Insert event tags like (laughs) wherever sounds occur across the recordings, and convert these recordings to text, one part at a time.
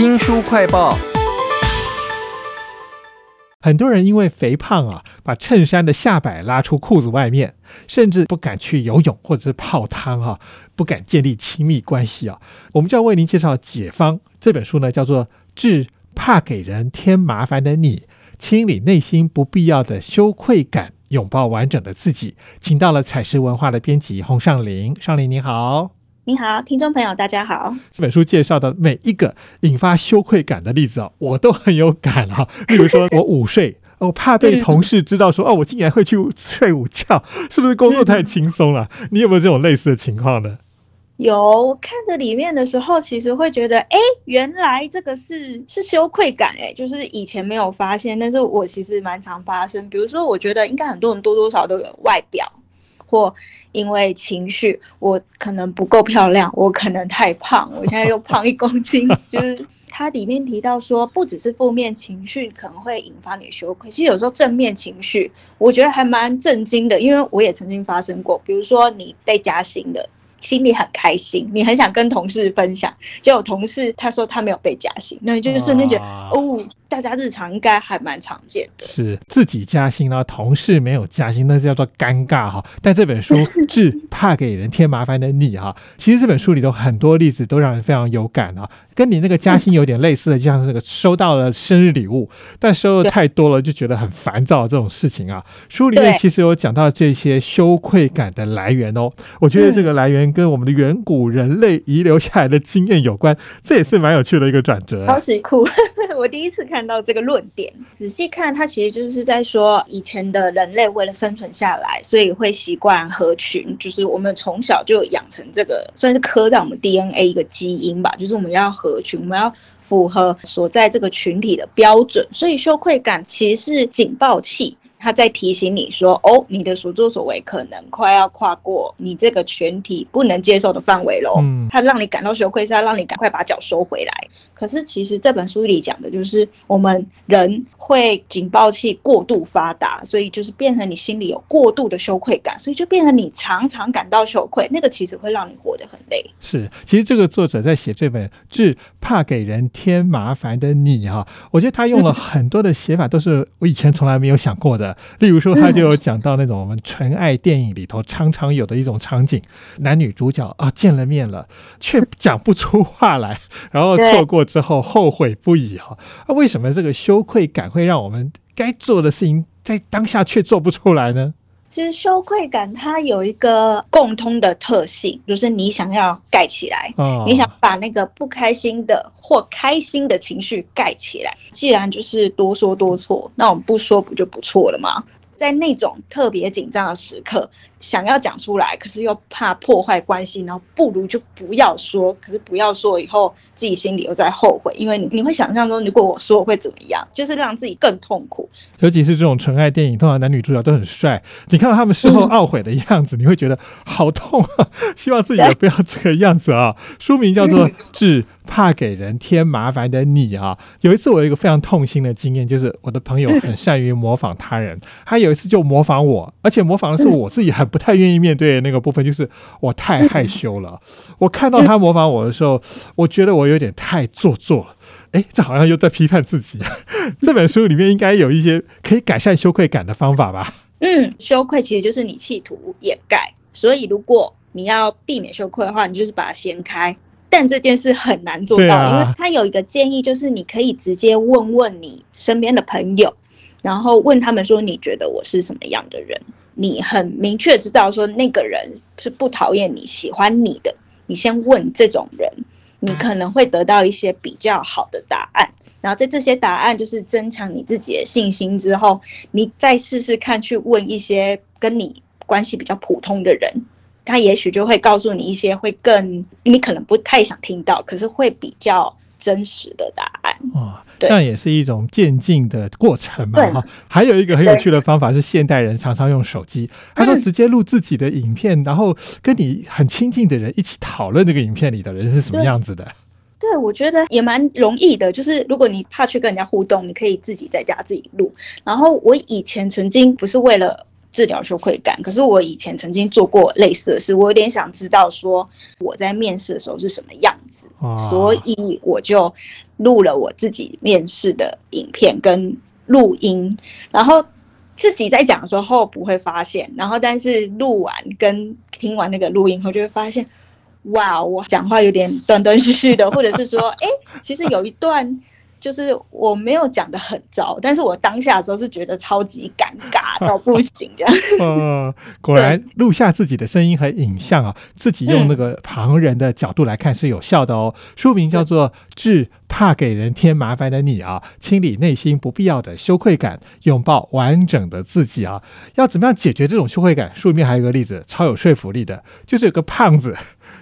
新书快报。很多人因为肥胖啊，把衬衫的下摆拉出裤子外面，甚至不敢去游泳或者是泡汤啊，不敢建立亲密关系啊。我们就要为您介绍《解方》这本书呢，叫做《致怕给人添麻烦的你》，清理内心不必要的羞愧感，拥抱完整的自己。请到了彩石文化的编辑洪尚林，尚林你好。你好，听众朋友，大家好。这本书介绍的每一个引发羞愧感的例子啊，我都很有感啊。例如说，我午睡，我怕被同事知道说，哦，我竟然会去睡午觉，是不是工作太轻松了？你有没有这种类似的情况呢？有，看着里面的时候，其实会觉得，哎，原来这个是是羞愧感，哎，就是以前没有发现，但是我其实蛮常发生。比如说，我觉得应该很多人多多少都有外表。或因为情绪，我可能不够漂亮，我可能太胖，我现在又胖一公斤。(laughs) 就是它里面提到说，不只是负面情绪可能会引发你的羞愧，其实有时候正面情绪，我觉得还蛮震惊的，因为我也曾经发生过。比如说你被加薪了，心里很开心，你很想跟同事分享，就有同事他说他没有被加薪，那你就瞬间觉得哦。大家日常应该还蛮常见的，是自己加薪呢，同事没有加薪，那是叫做尴尬哈。但这本书 (laughs) 治怕给人添麻烦的你哈，其实这本书里头很多例子都让人非常有感啊，跟你那个加薪有点类似的，就像这个收到了生日礼物，但收的太多了就觉得很烦躁这种事情啊。书里面其实有讲到这些羞愧感的来源哦，我觉得这个来源跟我们的远古人类遗留下来的经验有关，这也是蛮有趣的一个转折。超级酷，我第一次看。到这个论点，仔细看，它其实就是在说，以前的人类为了生存下来，所以会习惯合群，就是我们从小就养成这个，算是刻在我们 DNA 一个基因吧，就是我们要合群，我们要符合所在这个群体的标准，所以羞愧感其实是警报器。它在提醒你说：“哦，你的所作所为可能快要跨过你这个群体不能接受的范围喽。”嗯，他让你感到羞愧，是要让你赶快把脚收回来。可是其实这本书里讲的就是我们人会警报器过度发达，所以就是变成你心里有过度的羞愧感，所以就变成你常常感到羞愧。那个其实会让你活得很累。是，其实这个作者在写这本《致怕给人添麻烦的你》哈，我觉得他用了 (laughs) 很多的写法，都是我以前从来没有想过的。例如说，他就有讲到那种我们纯爱电影里头常常有的一种场景，男女主角啊见了面了，却讲不出话来，然后错过之后后悔不已哈。那为什么这个羞愧感会让我们该做的事情在当下却做不出来呢？其实羞愧感它有一个共通的特性，就是你想要盖起来，你想把那个不开心的或开心的情绪盖起来。既然就是多说多错，那我们不说不就不错了吗？在那种特别紧张的时刻。想要讲出来，可是又怕破坏关系，然后不如就不要说。可是不要说以后，自己心里又在后悔，因为你你会想象中，如果我说我会怎么样，就是让自己更痛苦。尤其是这种纯爱电影，通常男女主角都很帅，你看到他们事后懊悔的样子，你会觉得好痛啊！(laughs) 希望自己也不要这个样子啊。书名叫做《(laughs) 治怕给人添麻烦的你》啊。有一次我有一个非常痛心的经验，就是我的朋友很善于模仿他人，他有一次就模仿我，而且模仿的是我自己很。不太愿意面对的那个部分，就是我太害羞了。我看到他模仿我的时候，我觉得我有点太做作了。哎，这好像又在批判自己。(laughs) 这本书里面应该有一些可以改善羞愧感的方法吧？嗯，羞愧其实就是你企图掩盖，所以如果你要避免羞愧的话，你就是把它掀开。但这件事很难做到，因为他有一个建议，就是你可以直接问问你身边的朋友，然后问他们说：“你觉得我是什么样的人？”你很明确知道说那个人是不讨厌你喜欢你的，你先问这种人，你可能会得到一些比较好的答案。然后在这些答案就是增强你自己的信心之后，你再试试看去问一些跟你关系比较普通的人，他也许就会告诉你一些会更你可能不太想听到，可是会比较真实的答案。哦。这样也是一种渐进的过程嘛，哈。还有一个很有趣的方法是，现代人常常用手机，他说直接录自己的影片，然后跟你很亲近的人一起讨论这个影片里的人是什么样子的。对，我觉得也蛮容易的，就是如果你怕去跟人家互动，你可以自己在家自己录。然后我以前曾经不是为了治疗羞愧感，可是我以前曾经做过类似的事，我有点想知道说我在面试的时候是什么样子，所以我就录了我自己面试的影片跟录音，然后自己在讲的时候不会发现，然后但是录完跟听完那个录音后就会发现，哇，我讲话有点断断续续的，或者是说，哎，其实有一段。就是我没有讲的很糟，但是我当下的时候是觉得超级尴尬到 (laughs) 不行这样。嗯，果然录下自己的声音和影像啊，自己用那个旁人的角度来看是有效的哦。书名叫做《致怕给人添麻烦的你》啊，清理内心不必要的羞愧感，拥抱完整的自己啊。要怎么样解决这种羞愧感？书里面还有一个例子，超有说服力的，就是有个胖子。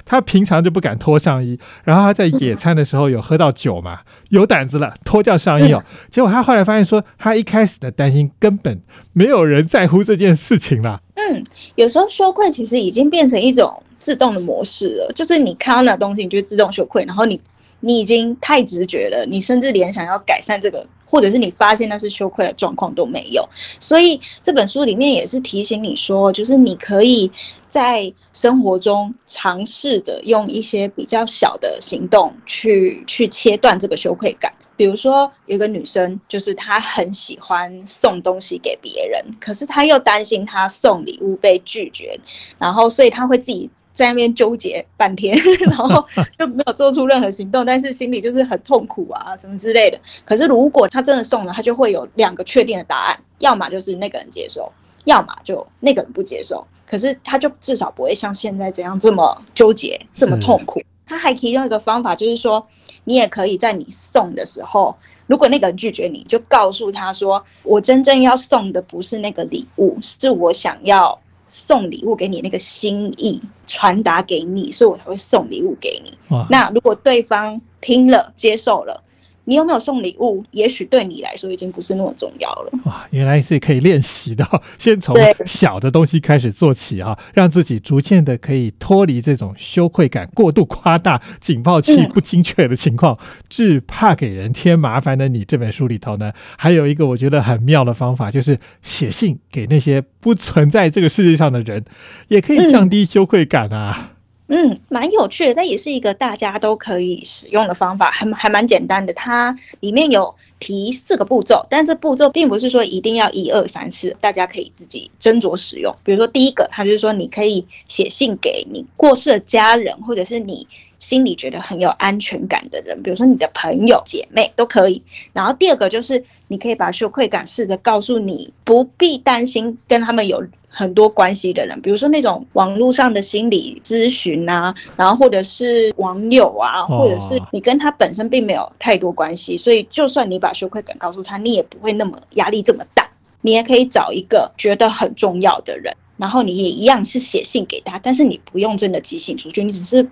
他平常就不敢脱上衣，然后他在野餐的时候有喝到酒嘛，有胆子了，脱掉上衣哦。结果他后来发现说，他一开始的担心根本没有人在乎这件事情了。嗯，有时候羞愧其实已经变成一种自动的模式了，就是你看到那东西，你就自动羞愧，然后你你已经太直觉了，你甚至连想要改善这个。或者是你发现那是羞愧的状况都没有，所以这本书里面也是提醒你说，就是你可以在生活中尝试着用一些比较小的行动去去切断这个羞愧感。比如说，有个女生，就是她很喜欢送东西给别人，可是她又担心她送礼物被拒绝，然后所以她会自己。在那边纠结半天，(laughs) 然后就没有做出任何行动，但是心里就是很痛苦啊，什么之类的。可是如果他真的送了，他就会有两个确定的答案：要么就是那个人接受，要么就那个人不接受。可是他就至少不会像现在这样这么纠结，这么痛苦。他还提供一个方法，就是说你也可以在你送的时候，如果那个人拒绝你，就告诉他说：“我真正要送的不是那个礼物，是我想要。”送礼物给你那个心意传达给你，所以我才会送礼物给你。那如果对方听了接受了。你有没有送礼物？也许对你来说已经不是那么重要了。哇，原来是可以练习的，(laughs) 先从小的东西开始做起啊，让自己逐渐的可以脱离这种羞愧感过度夸大、警报器不精确的情况。至怕给人添麻烦的你这本书里头呢，还有一个我觉得很妙的方法，就是写信给那些不存在这个世界上的人，也可以降低羞愧感啊。嗯，嗯蛮有趣的，但也是一个大家都可以使用的方法，还还蛮简单的。它里面有提四个步骤，但这步骤并不是说一定要一二三四，大家可以自己斟酌使用。比如说第一个，它就是说你可以写信给你过世的家人，或者是你心里觉得很有安全感的人，比如说你的朋友、姐妹都可以。然后第二个就是你可以把羞愧感试着告诉你，不必担心跟他们有。很多关系的人，比如说那种网络上的心理咨询啊，然后或者是网友啊，或者是你跟他本身并没有太多关系，所以就算你把羞愧感告诉他，你也不会那么压力这么大。你也可以找一个觉得很重要的人，然后你也一样是写信给他，但是你不用真的寄信出去，你只是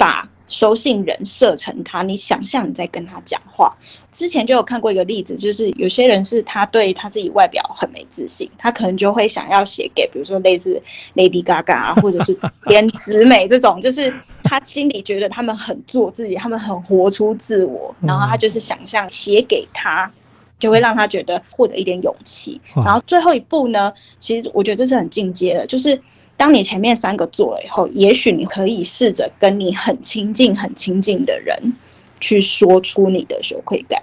把。收信人设成他，你想象你在跟他讲话。之前就有看过一个例子，就是有些人是他对他自己外表很没自信，他可能就会想要写给，比如说类似 Lady Gaga 啊，或者是 (laughs) 连直美 (laughs) 这种，就是他心里觉得他们很做自己，他们很活出自我，然后他就是想象写给他，就会让他觉得获得一点勇气。然后最后一步呢，其实我觉得这是很进阶的，就是。当你前面三个做了以后，也许你可以试着跟你很亲近、很亲近的人去说出你的羞愧感，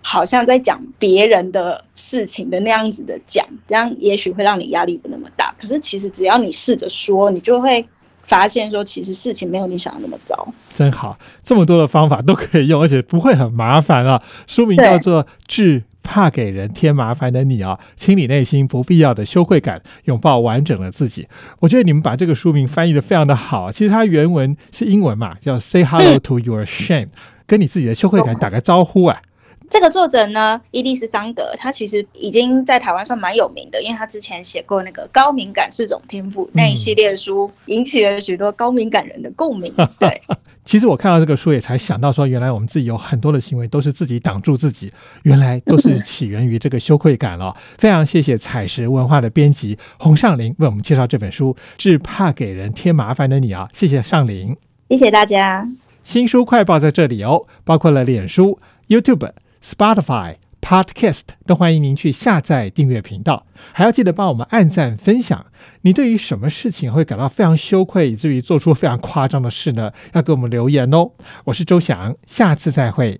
好像在讲别人的事情的那样子的讲，这样也许会让你压力不那么大。可是其实只要你试着说，你就会发现说，其实事情没有你想的那么糟。真好，这么多的方法都可以用，而且不会很麻烦啊。书名叫做《治》。怕给人添麻烦的你啊，清理内心不必要的羞愧感，拥抱完整的自己。我觉得你们把这个书名翻译的非常的好。其实它原文是英文嘛，(laughs) 叫 “Say hello to your shame”，跟你自己的羞愧感打个招呼啊。这个作者呢，伊丽丝桑德，他其实已经在台湾上蛮有名的，因为他之前写过那个高敏感是种天赋那一系列书，引起了许多高敏感人的共鸣。(laughs) 对。其实我看到这个书也才想到说，原来我们自己有很多的行为都是自己挡住自己，原来都是起源于这个羞愧感了。(laughs) 非常谢谢彩石文化的编辑洪尚林为我们介绍这本书《只怕给人添麻烦的你》啊，谢谢尚林，谢谢大家。新书快报在这里哦，包括了脸书、YouTube、Spotify。Podcast，都欢迎您去下载订阅频道，还要记得帮我们按赞分享。你对于什么事情会感到非常羞愧，以至于做出非常夸张的事呢？要给我们留言哦。我是周翔，下次再会。